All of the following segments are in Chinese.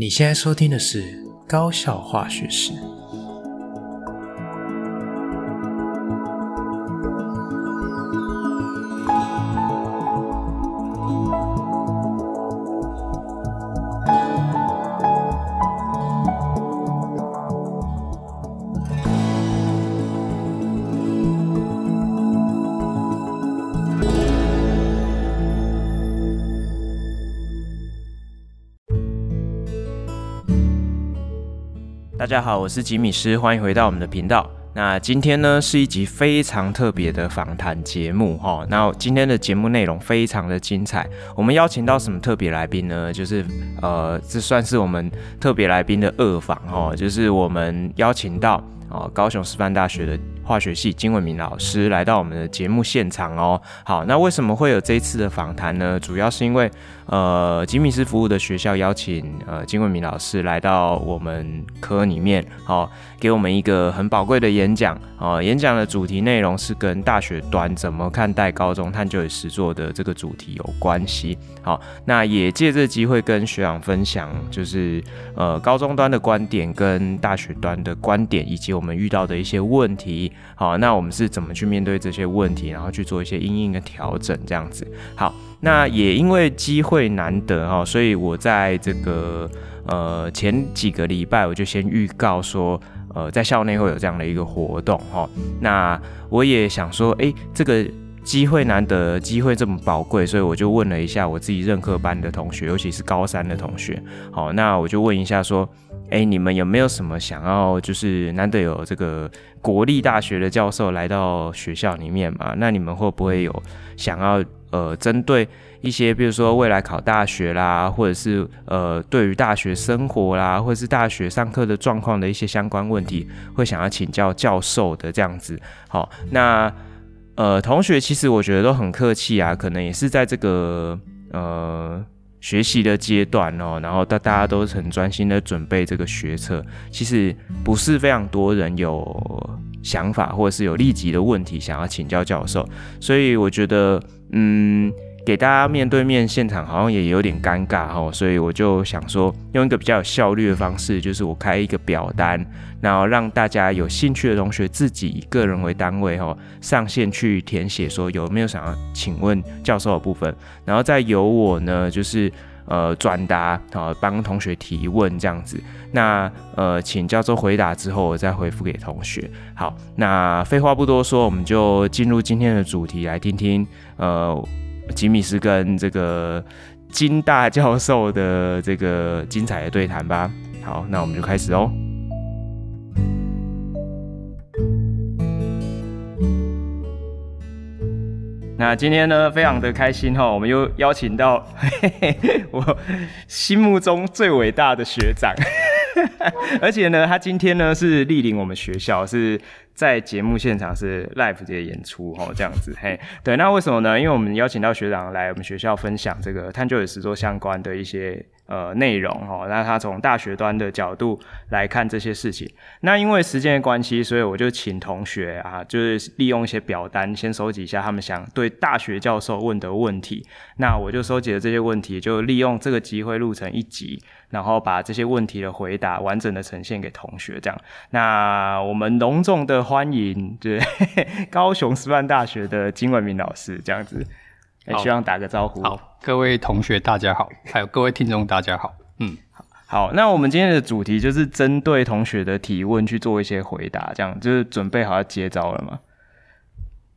你现在收听的是《高效化学史》。大家好，我是吉米斯，欢迎回到我们的频道。那今天呢是一集非常特别的访谈节目哈。那今天的节目内容非常的精彩，我们邀请到什么特别来宾呢？就是呃，这算是我们特别来宾的二访哈，就是我们邀请到哦高雄师范大学的。化学系金文明老师来到我们的节目现场哦。好，那为什么会有这一次的访谈呢？主要是因为呃，吉米斯服务的学校邀请呃金文明老师来到我们科里面，好、哦，给我们一个很宝贵的演讲。哦，演讲的主题内容是跟大学端怎么看待高中探究与实作的这个主题有关系。好，那也借这机会跟学长分享，就是呃高中端的观点跟大学端的观点，以及我们遇到的一些问题。好，那我们是怎么去面对这些问题，然后去做一些因应的调整，这样子。好，那也因为机会难得哈，所以我在这个呃前几个礼拜我就先预告说，呃，在校内会有这样的一个活动哈。那我也想说，哎、欸，这个机会难得，机会这么宝贵，所以我就问了一下我自己任课班的同学，尤其是高三的同学。好，那我就问一下说。哎，你们有没有什么想要？就是难得有这个国立大学的教授来到学校里面嘛？那你们会不会有想要呃，针对一些，比如说未来考大学啦，或者是呃，对于大学生活啦，或者是大学上课的状况的一些相关问题，会想要请教教授的这样子？好，那呃，同学其实我觉得都很客气啊，可能也是在这个呃。学习的阶段哦，然后大大家都很专心的准备这个学测，其实不是非常多人有想法或者是有立即的问题想要请教教授，所以我觉得，嗯。给大家面对面现场好像也有点尴尬哈，所以我就想说用一个比较有效率的方式，就是我开一个表单，然后让大家有兴趣的同学自己以个人为单位哈上线去填写，说有没有想要请问教授的部分，然后再由我呢就是呃转达啊帮同学提问这样子，那呃请教授回答之后我再回复给同学。好，那废话不多说，我们就进入今天的主题来听听呃。吉米师跟这个金大教授的这个精彩的对谈吧。好，那我们就开始哦。那今天呢，非常的开心哈，我们又邀请到嘿嘿 我心目中最伟大的学长，而且呢，他今天呢是莅临我们学校是。在节目现场是 live 的演出哦，这样子嘿，对，那为什么呢？因为我们邀请到学长来我们学校分享这个探究与实作相关的一些呃内容哦，那他从大学端的角度来看这些事情。那因为时间的关系，所以我就请同学啊，就是利用一些表单先收集一下他们想对大学教授问的问题。那我就收集了这些问题，就利用这个机会录成一集。然后把这些问题的回答完整的呈现给同学，这样。那我们隆重的欢迎，对，高雄师范大学的金文明老师，这样子。好，希望打个招呼。好，各位同学大家好，还有各位听众大家好。嗯，好。好，那我们今天的主题就是针对同学的提问去做一些回答，这样就是准备好要接招了吗？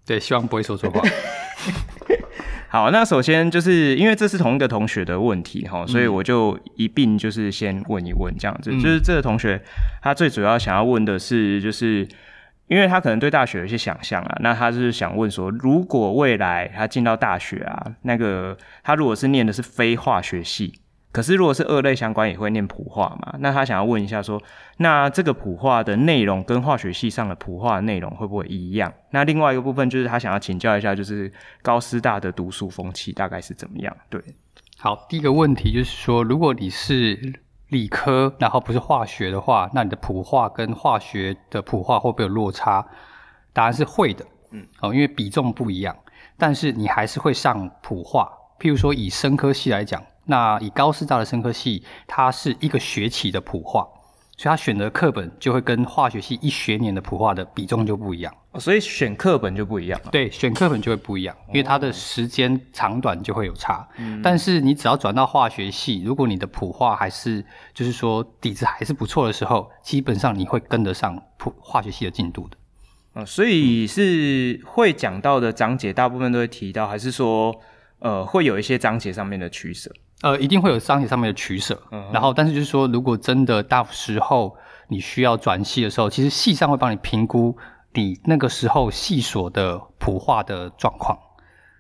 对，希望不会说错话。好，那首先就是因为这是同一个同学的问题哈，所以我就一并就是先问一问这样子，嗯、就是这个同学他最主要想要问的是，就是因为他可能对大学有一些想象啊，那他是想问说，如果未来他进到大学啊，那个他如果是念的是非化学系。可是，如果是二类相关，也会念普化嘛？那他想要问一下，说，那这个普化的内容跟化学系上的普化内容会不会一样？那另外一个部分就是他想要请教一下，就是高师大的读书风气大概是怎么样？对，好，第一个问题就是说，如果你是理科，然后不是化学的话，那你的普化跟化学的普化会不会有落差？答案是会的，嗯，哦，因为比重不一样，但是你还是会上普化。譬如说，以生科系来讲。那以高师大的生科系，它是一个学期的普化。所以他选的课本就会跟化学系一学年的普化的比重就不一样，哦，所以选课本就不一样了。对，选课本就会不一样，因为它的时间长短就会有差。嗯，但是你只要转到化学系，如果你的普化还是就是说底子还是不错的时候，基本上你会跟得上普化学系的进度的。嗯，所以是会讲到的章节大部分都会提到，还是说呃会有一些章节上面的取舍？呃，一定会有章节上面的取舍，嗯、然后，但是就是说，如果真的到时候你需要转系的时候，其实系上会帮你评估你那个时候系所的普化的状况，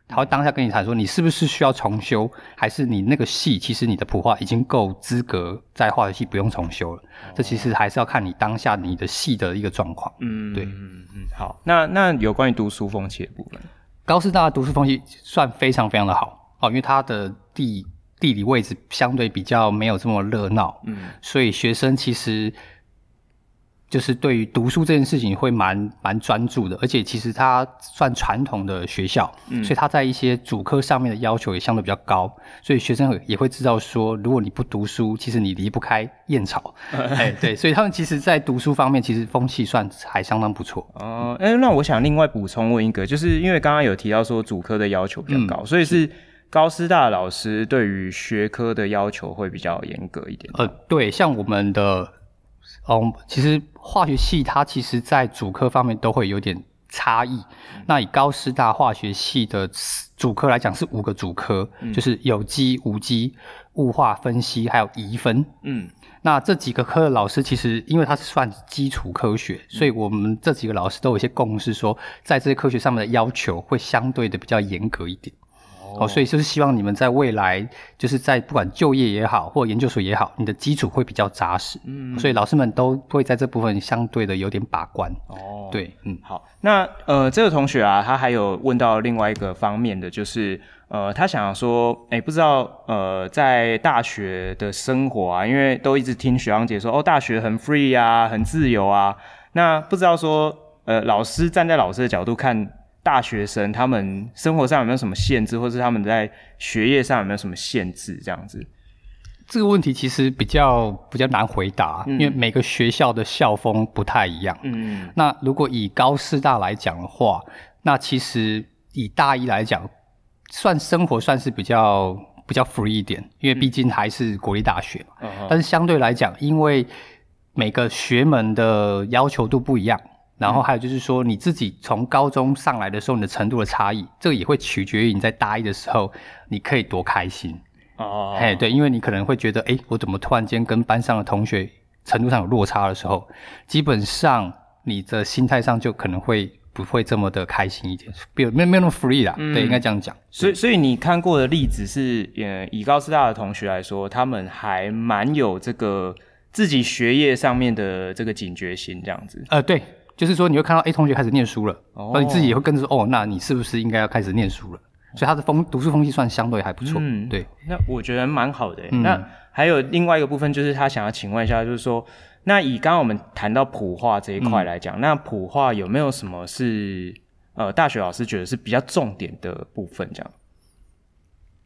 他会当下跟你谈说，你是不是需要重修，还是你那个系其实你的普化已经够资格在化学系不用重修了。哦、这其实还是要看你当下你的系的一个状况。嗯，对，嗯嗯，好，那那有关于读书风气的部分，高师大的读书风气算非常非常的好哦，因为它的地。地理位置相对比较没有这么热闹，嗯，所以学生其实就是对于读书这件事情会蛮蛮专注的，而且其实它算传统的学校，嗯，所以它在一些主科上面的要求也相对比较高，所以学生也会知道说，如果你不读书，其实你离不开燕巢，哎，对，所以他们其实在读书方面其实风气算还相当不错。哦，哎，那我想另外补充问一个，就是因为刚刚有提到说主科的要求比较高，嗯，所以是。高师大老师对于学科的要求会比较严格一点。呃，对，像我们的，嗯，其实化学系它其实在主科方面都会有点差异。嗯、那以高师大化学系的主科来讲，是五个主科，嗯、就是有机、无机、物化分析，还有移分。嗯，那这几个科的老师其实因为它是算基础科学，嗯、所以我们这几个老师都有一些共识，说在这些科学上面的要求会相对的比较严格一点。哦，所以就是希望你们在未来，就是在不管就业也好，或研究所也好，你的基础会比较扎实。嗯，所以老师们都会在这部分相对的有点把关。哦，对，嗯，好，那呃，这个同学啊，他还有问到另外一个方面的，就是呃，他想要说，哎、欸，不知道呃，在大学的生活啊，因为都一直听学长姐说，哦，大学很 free 啊，很自由啊，那不知道说，呃，老师站在老师的角度看。大学生他们生活上有没有什么限制，或是他们在学业上有没有什么限制？这样子，这个问题其实比较比较难回答，嗯、因为每个学校的校风不太一样。嗯，那如果以高师大来讲的话，那其实以大一来讲，算生活算是比较比较 free 一点，因为毕竟还是国立大学嘛。嗯、但是相对来讲，因为每个学门的要求都不一样。然后还有就是说，你自己从高中上来的时候，你的程度的差异，这个也会取决于你在大一的时候，你可以多开心哦。哎，对，因为你可能会觉得，哎，我怎么突然间跟班上的同学程度上有落差的时候，基本上你的心态上就可能会不会这么的开心一点，没有没有那么 free 啦。嗯、对，应该这样讲。所以，所以你看过的例子是，呃，以高师大的同学来说，他们还蛮有这个自己学业上面的这个警觉心，这样子。呃，对。就是说，你会看到 A 同学开始念书了，哦，而你自己也会跟着说，哦，那你是不是应该要开始念书了？所以他的风读书风气算相对还不错。嗯，对。那我觉得蛮好的。嗯、那还有另外一个部分，就是他想要请问一下，就是说，那以刚刚我们谈到普化这一块来讲，嗯、那普化有没有什么是呃大学老师觉得是比较重点的部分？这样？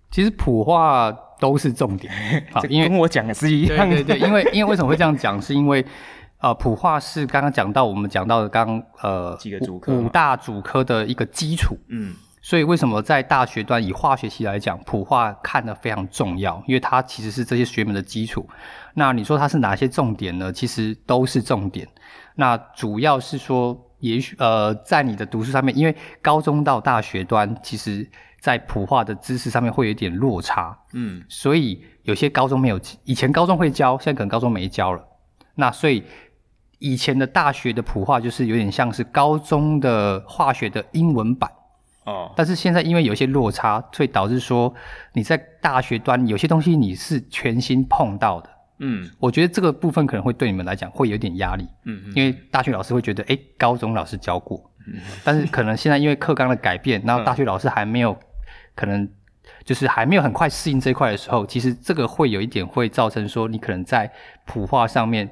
其实普化都是重点，好，因为跟我讲的是一样的。对对对，因为因为为什么会这样讲？是因为。呃，普化是刚刚讲到我们讲到的刚呃几个主科五大主科的一个基础，嗯，所以为什么在大学端以化学系来讲，普化看得非常重要，因为它其实是这些学门的基础。那你说它是哪些重点呢？其实都是重点。那主要是说，也许呃，在你的读书上面，因为高中到大学端，其实在普化的知识上面会有一点落差，嗯，所以有些高中没有，以前高中会教，现在可能高中没教了。那所以。以前的大学的普化就是有点像是高中的化学的英文版。哦，但是现在因为有些落差，所以导致说你在大学端有些东西你是全新碰到的，嗯，我觉得这个部分可能会对你们来讲会有点压力，嗯，嗯，因为大学老师会觉得，诶，高中老师教过，嗯，但是可能现在因为课纲的改变，然后大学老师还没有可能就是还没有很快适应这一块的时候，其实这个会有一点会造成说你可能在普化上面。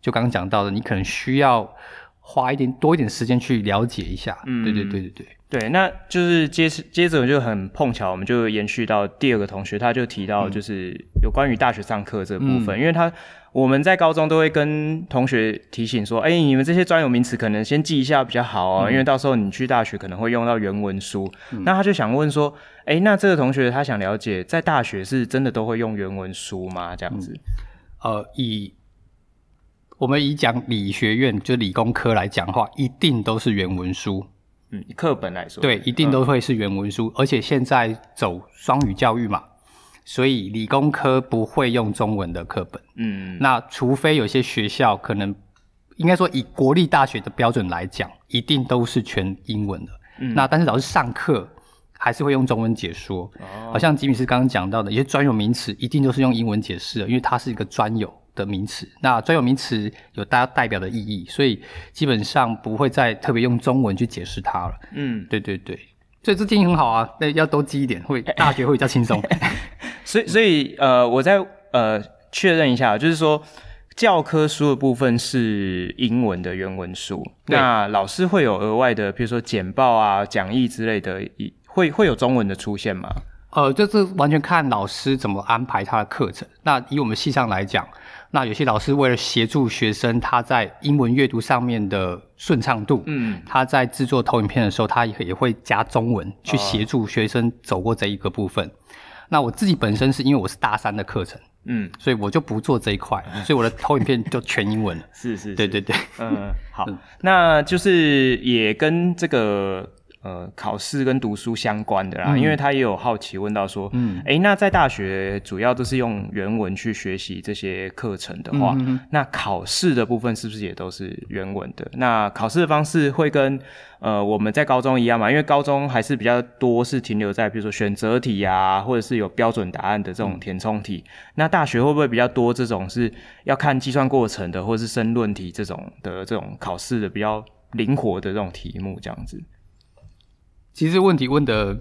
就刚刚讲到的，你可能需要花一点多一点时间去了解一下。嗯，对对对对对。对，那就是接接着就很碰巧，我们就延续到第二个同学，他就提到就是有关于大学上课这部分，嗯、因为他我们在高中都会跟同学提醒说，哎，你们这些专有名词可能先记一下比较好哦，嗯、因为到时候你去大学可能会用到原文书。嗯、那他就想问说，哎，那这个同学他想了解，在大学是真的都会用原文书吗？这样子？嗯、呃，以我们以讲理学院就理工科来讲的话，一定都是原文书。嗯，课本来说，对，一定都会是原文书，嗯、而且现在走双语教育嘛，所以理工科不会用中文的课本。嗯，那除非有些学校可能，应该说以国立大学的标准来讲，一定都是全英文的。嗯，那但是老师上课还是会用中文解说。哦，好像吉米斯刚刚讲到的，一些专有名词一定都是用英文解释的，因为它是一个专有的名词，那专有名词有大家代表的意义，所以基本上不会再特别用中文去解释它了。嗯，对对对，所以这建议很好啊，那要多记一点，会 大学会比较轻松。所以所以呃，我再呃确认一下，就是说教科书的部分是英文的原文书，那老师会有额外的，比如说简报啊、讲义之类的，会会有中文的出现吗？呃，这是完全看老师怎么安排他的课程。那以我们系上来讲。那有些老师为了协助学生他在英文阅读上面的顺畅度，嗯，他在制作投影片的时候，他也也会加中文去协助学生走过这一个部分。哦、那我自己本身是因为我是大三的课程，嗯，所以我就不做这一块，所以我的投影片就全英文了。是，是是，对对对，嗯，好，嗯、那就是也跟这个。呃，考试跟读书相关的啦，嗯、因为他也有好奇问到说，嗯，哎、欸，那在大学主要都是用原文去学习这些课程的话，那考试的部分是不是也都是原文的？那考试的方式会跟呃我们在高中一样嘛？因为高中还是比较多是停留在比如说选择题啊，或者是有标准答案的这种填充题。嗯、那大学会不会比较多这种是要看计算过程的，或者是申论题这种的这种考试的比较灵活的这种题目这样子？其实问题问的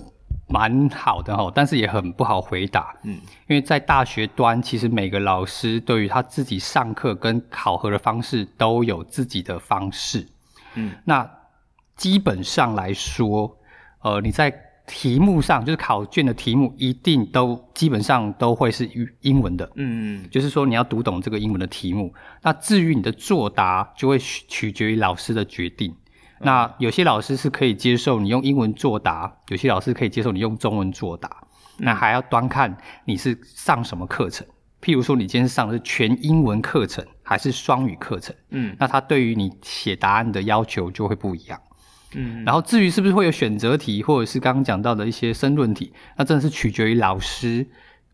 蛮好的哈，但是也很不好回答。嗯，因为在大学端，其实每个老师对于他自己上课跟考核的方式都有自己的方式。嗯，那基本上来说，呃，你在题目上，就是考卷的题目，一定都基本上都会是英文的。嗯嗯，就是说你要读懂这个英文的题目。那至于你的作答，就会取决于老师的决定。那有些老师是可以接受你用英文作答，有些老师可以接受你用中文作答。嗯、那还要端看你是上什么课程。譬如说，你今天上的是全英文课程，还是双语课程？嗯，那他对于你写答案的要求就会不一样。嗯，然后至于是不是会有选择题，或者是刚刚讲到的一些申论题，那真的是取决于老师。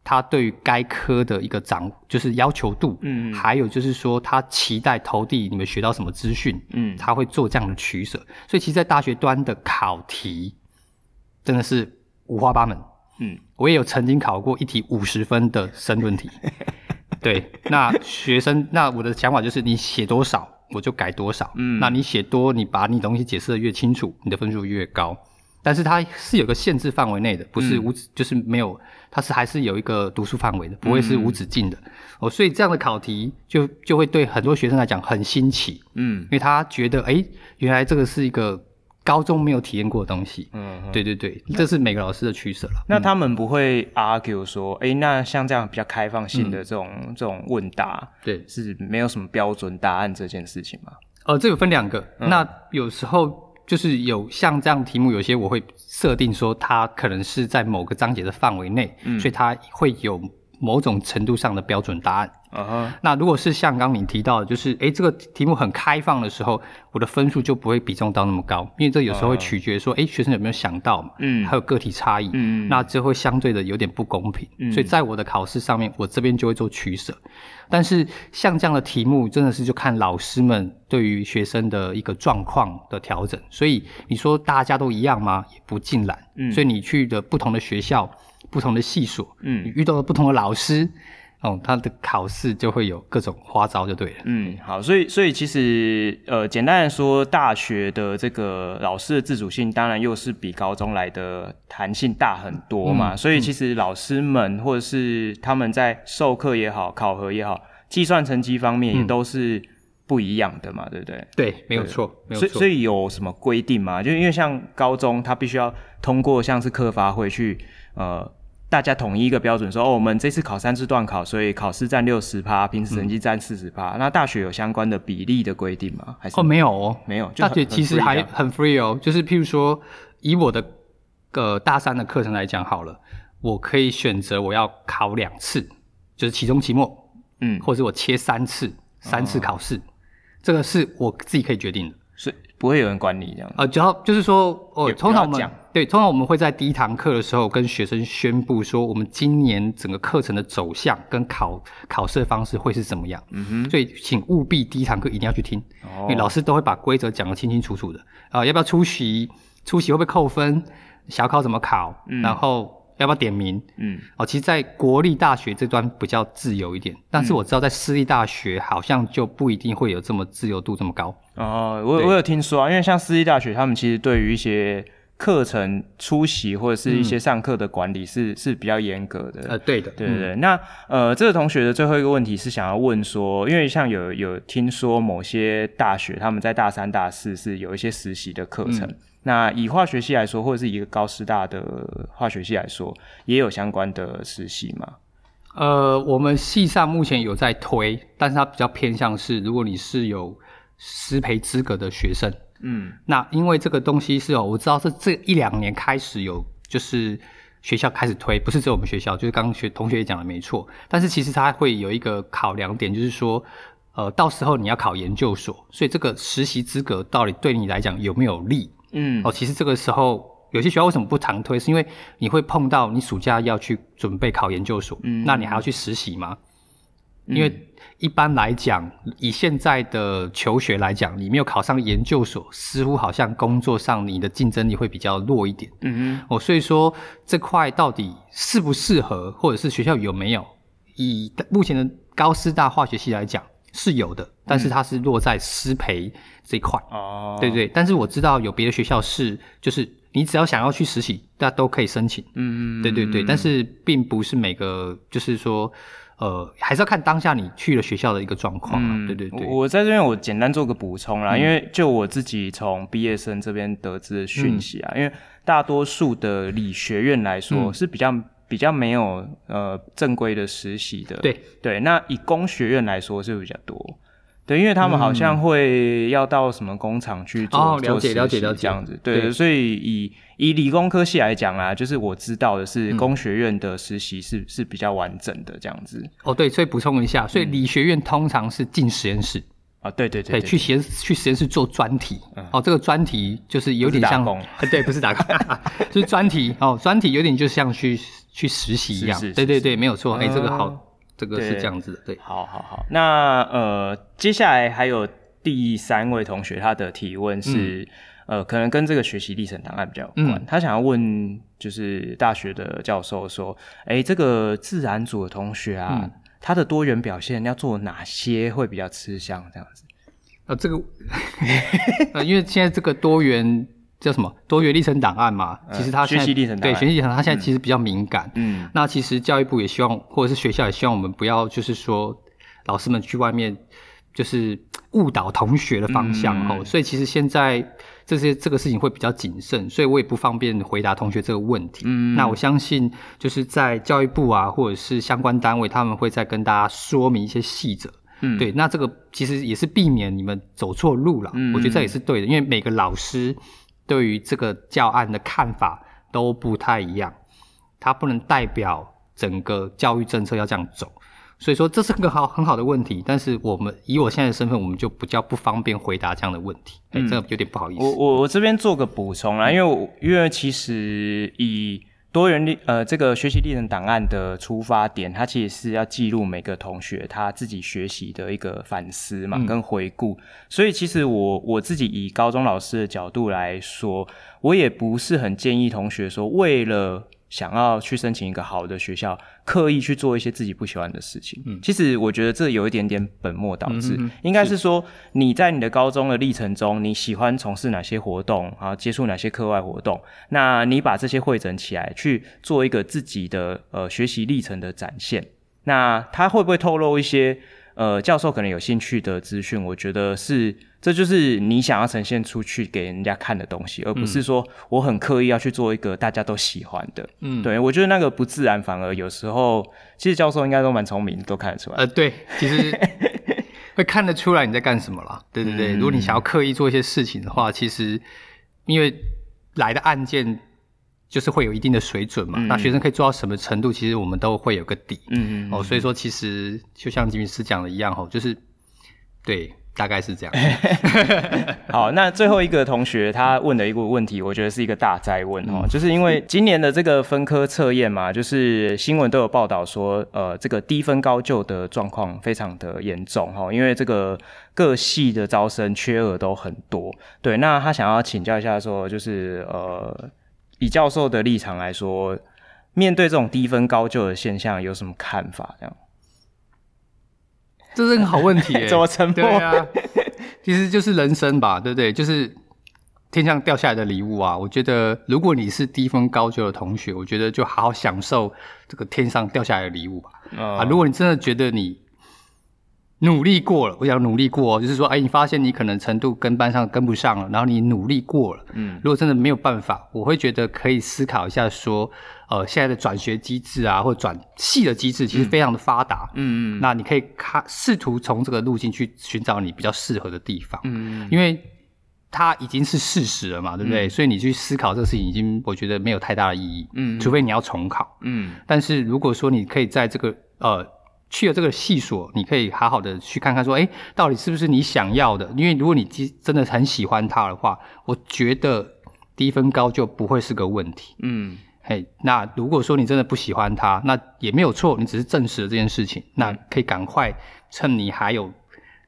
他对于该科的一个掌，就是要求度，嗯，还有就是说他期待投递你们学到什么资讯，嗯，他会做这样的取舍。所以其实，在大学端的考题真的是五花八门，嗯，我也有曾经考过一题五十分的申论题，对，那学生，那我的想法就是你写多少我就改多少，嗯，那你写多，你把你东西解释的越清楚，你的分数越高。但是它是有个限制范围内的，不是无止，嗯、就是没有，它是还是有一个读书范围的，不会是无止境的。嗯、哦，所以这样的考题就就会对很多学生来讲很新奇，嗯，因为他觉得，哎，原来这个是一个高中没有体验过的东西，嗯，对对对，这是每个老师的取舍了。那他们不会 argue 说，哎，那像这样比较开放性的这种、嗯、这种问答，对，是没有什么标准答案这件事情吗？呃，这个分两个，嗯、那有时候。就是有像这样题目，有些我会设定说，它可能是在某个章节的范围内，嗯，所以它会有某种程度上的标准答案。啊，uh huh. 那如果是像刚刚你提到的，就是诶这个题目很开放的时候，我的分数就不会比重到那么高，因为这有时候会取决说，诶、uh huh. 学生有没有想到嘛，嗯，还有个体差异，嗯，那这会相对的有点不公平，嗯，所以在我的考试上面，我这边就会做取舍。但是像这样的题目，真的是就看老师们对于学生的一个状况的调整。所以你说大家都一样吗？也不尽然，嗯，所以你去的不同的学校、不同的系所，嗯，你遇到了不同的老师。哦，他的考试就会有各种花招，就对了。嗯，好，所以所以其实呃，简单来说，大学的这个老师的自主性，当然又是比高中来的弹性大很多嘛。嗯、所以其实老师们或者是他们在授课也好、考核也好、计算成绩方面，也都是不一样的嘛，对不对？对，没有错，没有错。所以所以有什么规定吗？就因为像高中，他必须要通过像是课发会去呃。大家统一一个标准说，说哦，我们这次考三次段考，所以考试占六十趴，平时成绩占四十趴。那大学有相关的比例的规定吗？还是哦，没有哦，没有。大学其实还很 free 哦，就是譬如说，以我的个大三的课程来讲好了，我可以选择我要考两次，就是期中、期末，嗯，或者我切三次，三次考试，哦，这个是我自己可以决定的。是不会有人管你这样。呃，只要就是说，哦，通常我们对，通常我们会在第一堂课的时候跟学生宣布说，我们今年整个课程的走向跟考考试的方式会是怎么样。嗯哼。所以请务必第一堂课一定要去听，哦，因为老师都会把规则讲得清清楚楚的。啊，呃，要不要出席？出席会不会扣分？小考怎么考？嗯，然后。要不要点名？嗯，哦，其实，在国立大学这端比较自由一点，但是我知道在私立大学好像就不一定会有这么自由度这么高。哦，我我有听说啊，因为像私立大学，他们其实对于一些课程出席或者是一些上课的管理是、嗯、是比较严格的。呃，对的，对对对。嗯、那呃，这个同学的最后一个问题是想要问说，因为像有有听说某些大学他们在大三、大四是有一些实习的课程。嗯那以化学系来说，或者是一个高师大的化学系来说，也有相关的实习吗？呃，我们系上目前有在推，但是它比较偏向是，如果你是有师培资格的学生，嗯，那因为这个东西是哦，我知道是这一两年开始有，就是学校开始推，不是只有我们学校，就是刚刚学同学也讲的没错，但是其实它会有一个考量点，就是说，呃，到时候你要考研究所，所以这个实习资格到底对你来讲有没有利？嗯，哦，其实这个时候有些学校为什么不常推？是因为你会碰到你暑假要去准备考研究所，嗯，那你还要去实习吗？嗯，因为一般来讲，以现在的求学来讲，你没有考上研究所，似乎好像工作上你的竞争力会比较弱一点。嗯嗯，哦，所以说这块到底适不适合，或者是学校有没有？以目前的高师大化学系来讲。是有的，但是它是落在师培这一块。哦、嗯，对对，但是我知道有别的学校是，就是你只要想要去实习，大家都可以申请。嗯嗯，对对对，但是并不是每个，就是说，呃，还是要看当下你去了学校的一个状况。嗯，对对对。我在这边我简单做个补充啦，嗯、因为就我自己从毕业生这边得知的讯息啊，嗯、因为大多数的理学院来说是比较。比较没有呃正规的实习的，对对，那以工学院来说是比较多，对，因为他们好像会要到什么工厂去做、嗯、了解做实习了解了解。这样子，对，对。所以以以理工科系来讲啊，就是我知道的是工学院的实习是、嗯、是比较完整的这样子。哦，对，所以补充一下，所以理学院通常是进实验室。嗯啊，对对对，对，去实验去实验室做专题，哦，这个专题就是有点像，对，不是打工，就是专题，哦，专题有点就像去去实习一样，对对对，没有错，哎，这个好，这个是这样子的，对，好好好，那呃，接下来还有第三位同学，他的提问是，呃，可能跟这个学习历程档案比较有关，他想要问，就是大学的教授说，哎，这个自然组的同学啊。他的多元表现要做哪些会比较吃香？这样子？啊，这个啊，因为现在这个多元叫什么？多元历程档案嘛，其实它学习历程档案对学习历程，它现在其实比较敏感。嗯，那其实教育部也希望，或者是学校也希望我们不要，就是说老师们去外面就是误导同学的方向哦。嗯、所以其实现在。这些这个事情会比较谨慎，所以我也不方便回答同学这个问题。嗯，那我相信就是在教育部啊，或者是相关单位，他们会再跟大家说明一些细则。嗯，对，那这个其实也是避免你们走错路了。嗯，我觉得这也是对的，因为每个老师对于这个教案的看法都不太一样，它不能代表整个教育政策要这样走。所以说这是个好很好的问题，但是我们以我现在的身份，我们就比较不方便回答这样的问题，哎、嗯，这个有点不好意思。我我我这边做个补充啦，因为我因为其实以多元历呃这个学习历程档案的出发点，它其实是要记录每个同学他自己学习的一个反思嘛，嗯、跟回顾。所以其实我我自己以高中老师的角度来说，我也不是很建议同学说为了。想要去申请一个好的学校，刻意去做一些自己不喜欢的事情。嗯，其实我觉得这有一点点本末倒置。应该是说你在你的高中的历程中，你喜欢从事哪些活动，然后接触哪些课外活动，那你把这些汇整起来，去做一个自己的呃学习历程的展现。那他会不会透露一些呃教授可能有兴趣的资讯，我觉得是这就是你想要呈现出去给人家看的东西，而不是说我很刻意要去做一个大家都喜欢的。嗯，对，我觉得那个不自然，反而有时候其实教授应该都蛮聪明，都看得出来。呃，对，其实 会看得出来你在干什么啦。对对对，嗯、如果你想要刻意做一些事情的话，其实因为来的案件。就是会有一定的水准嘛，嗯、那学生可以做到什么程度，其实我们都会有个底。嗯嗯，嗯哦，所以说其实就像吉米斯讲的一样，吼，就是对，大概是这样。好，那最后一个同学他问的一个问题，我觉得是一个大哉问哦，嗯、就是因为今年的这个分科测验嘛，就是新闻都有报道说，呃，这个低分高就的状况非常的严重哈，因为这个各系的招生缺额都很多。对，那他想要请教一下说，就是呃。以教授的立场来说，面对这种低分高就的现象，有什么看法？这样，这是个好问题、欸。怎么沉默？对啊，其实就是人生吧，对不对？就是天上掉下来的礼物啊！我觉得，如果你是低分高就的同学，我觉得就好好享受这个天上掉下来的礼物吧。哦、啊，如果你真的觉得你努力过了，我想努力过，就是说，哎，你发现你可能程度跟班上跟不上了，然后你努力过了，嗯，如果真的没有办法，我会觉得可以思考一下，说，呃，现在的转学机制啊，或转系的机制其实非常的发达，嗯嗯，那你可以看试图从这个路径去寻找你比较适合的地方，嗯，因为它已经是事实了嘛，对不对？嗯，所以你去思考这个事情，已经我觉得没有太大的意义，嗯，除非你要重考，嗯，但是如果说你可以在这个呃。去了这个系所，你可以好好的去看看，说，哎，到底是不是你想要的？因为如果你真的很喜欢它的话，我觉得低分高就不会是个问题。嗯，嘿，那如果说你真的不喜欢它，那也没有错，你只是证实了这件事情，那可以赶快趁你还有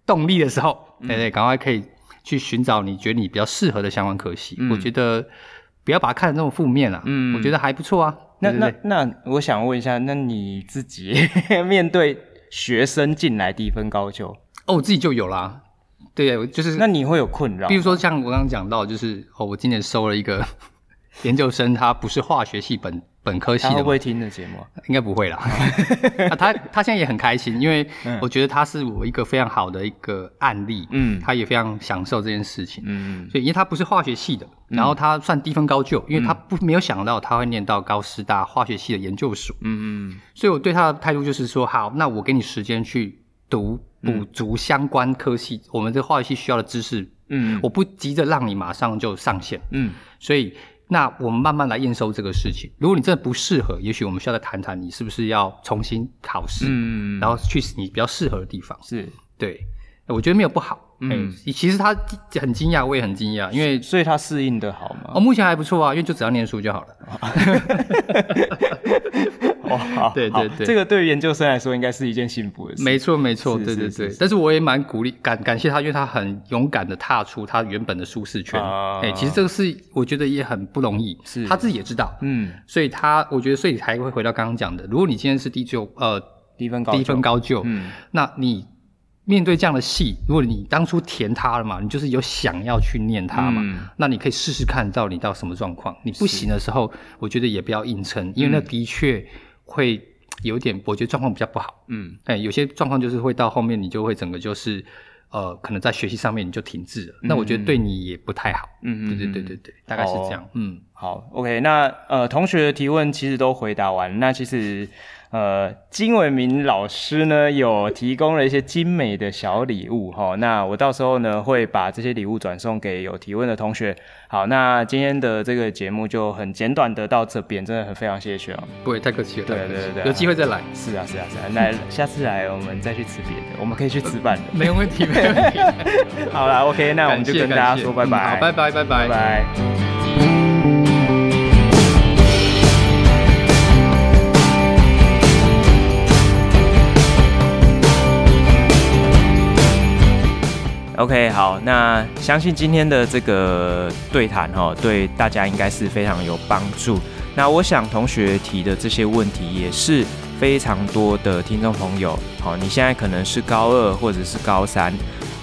动力的时候，嗯、对对，赶快可以去寻找你觉得你比较适合的相关科系。嗯、我觉得不要把它看得那么负面啊，嗯，我觉得还不错啊。那那那，我想问一下，那你自己 面对学生进来低分高就，哦，我自己就有啦，对，就是那你会有困扰？比如说像我刚刚讲到，就是哦，我今年收了一个 研究生，他不是化学系本。本科系的，他会不会听的节目？应该不会啦。他他现在也很开心，因为我觉得他是我一个非常好的一个案例。嗯，他也非常享受这件事情。嗯，所以因为他不是化学系的，然后他算低分高就，因为他不没有想到他会念到高师大化学系的研究所。嗯嗯，所以我对他的态度就是说，好，那我给你时间去读补足相关科系，我们这个化学系需要的知识。嗯，我不急着让你马上就上线。嗯，所以。那我们慢慢来验收这个事情。如果你真的不适合，也许我们需要再谈谈，你是不是要重新考试，嗯，然后去你比较适合的地方。是，对，我觉得没有不好。嗯，其实他很惊讶，我也很惊讶，因为所以他适应的好吗？哦，目前还不错啊，因为就只要念书就好了。对对对，这个对于研究生来说应该是一件幸福的事。没错没错，对对对。但是我也蛮鼓励感感谢他，因为他很勇敢的踏出他原本的舒适圈。哎，其实这个是我觉得也很不容易，是他自己也知道。嗯，所以他我觉得所以才会回到刚刚讲的，如果你今天是低就呃低分高低分高就，嗯，那你。面对这样的戏，如果你当初填它了嘛，你就是有想要去念它嘛，嗯、那你可以试试看到你到什么状况。你不行的时候，我觉得也不要硬撑，因为那的确会有点，我觉得状况比较不好。嗯，哎，有些状况就是会到后面你就会整个就是，呃，可能在学习上面你就停滞了。嗯、那我觉得对你也不太好。嗯嗯，对对对对对，大概是这样。哦、嗯，好，OK，那呃，同学的提问其实都回答完，那其实。呃，金伟明老师呢有提供了一些精美的小礼物哈，那我到时候呢会把这些礼物转送给有提问的同学。好，那今天的这个节目就很简短的到这边，真的很非常谢谢学长。不会太客气了，对对对对，有机会再来。是啊是啊是啊，来下次来我们再去吃别的，我们可以去吃饭的。没问题没问题。好了，OK，那我们就跟大家说拜拜，好，拜拜拜拜拜。OK，好，那相信今天的这个对谈哈，对大家应该是非常有帮助。那我想同学提的这些问题也是非常多的听众朋友，好，你现在可能是高二或者是高三，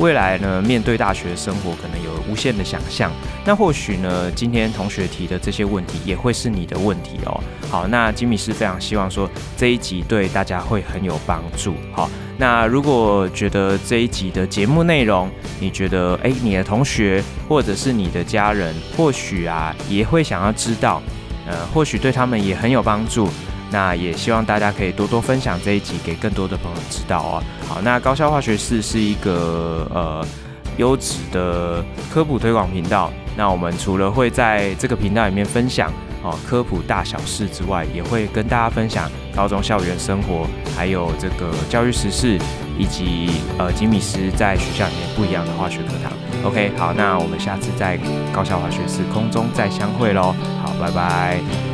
未来呢面对大学生活可能有无限的想象。那或许呢，今天同学提的这些问题也会是你的问题哦。好，那吉米是非常希望说这一集对大家会很有帮助。好。那如果觉得这一集的节目内容，你觉得诶，你的同学或者是你的家人，或许啊也会想要知道，呃，或许对他们也很有帮助。那也希望大家可以多多分享这一集给更多的朋友知道哦。好，那高校化学室是一个呃优质的科普推广频道。那我们除了会在这个频道里面分享哦科普大小事之外，也会跟大家分享高中校园生活，还有这个教育时事，以及呃吉米斯在学校里面不一样的化学课堂。OK，好，那我们下次在高校化学室空中再相会喽。好，拜拜。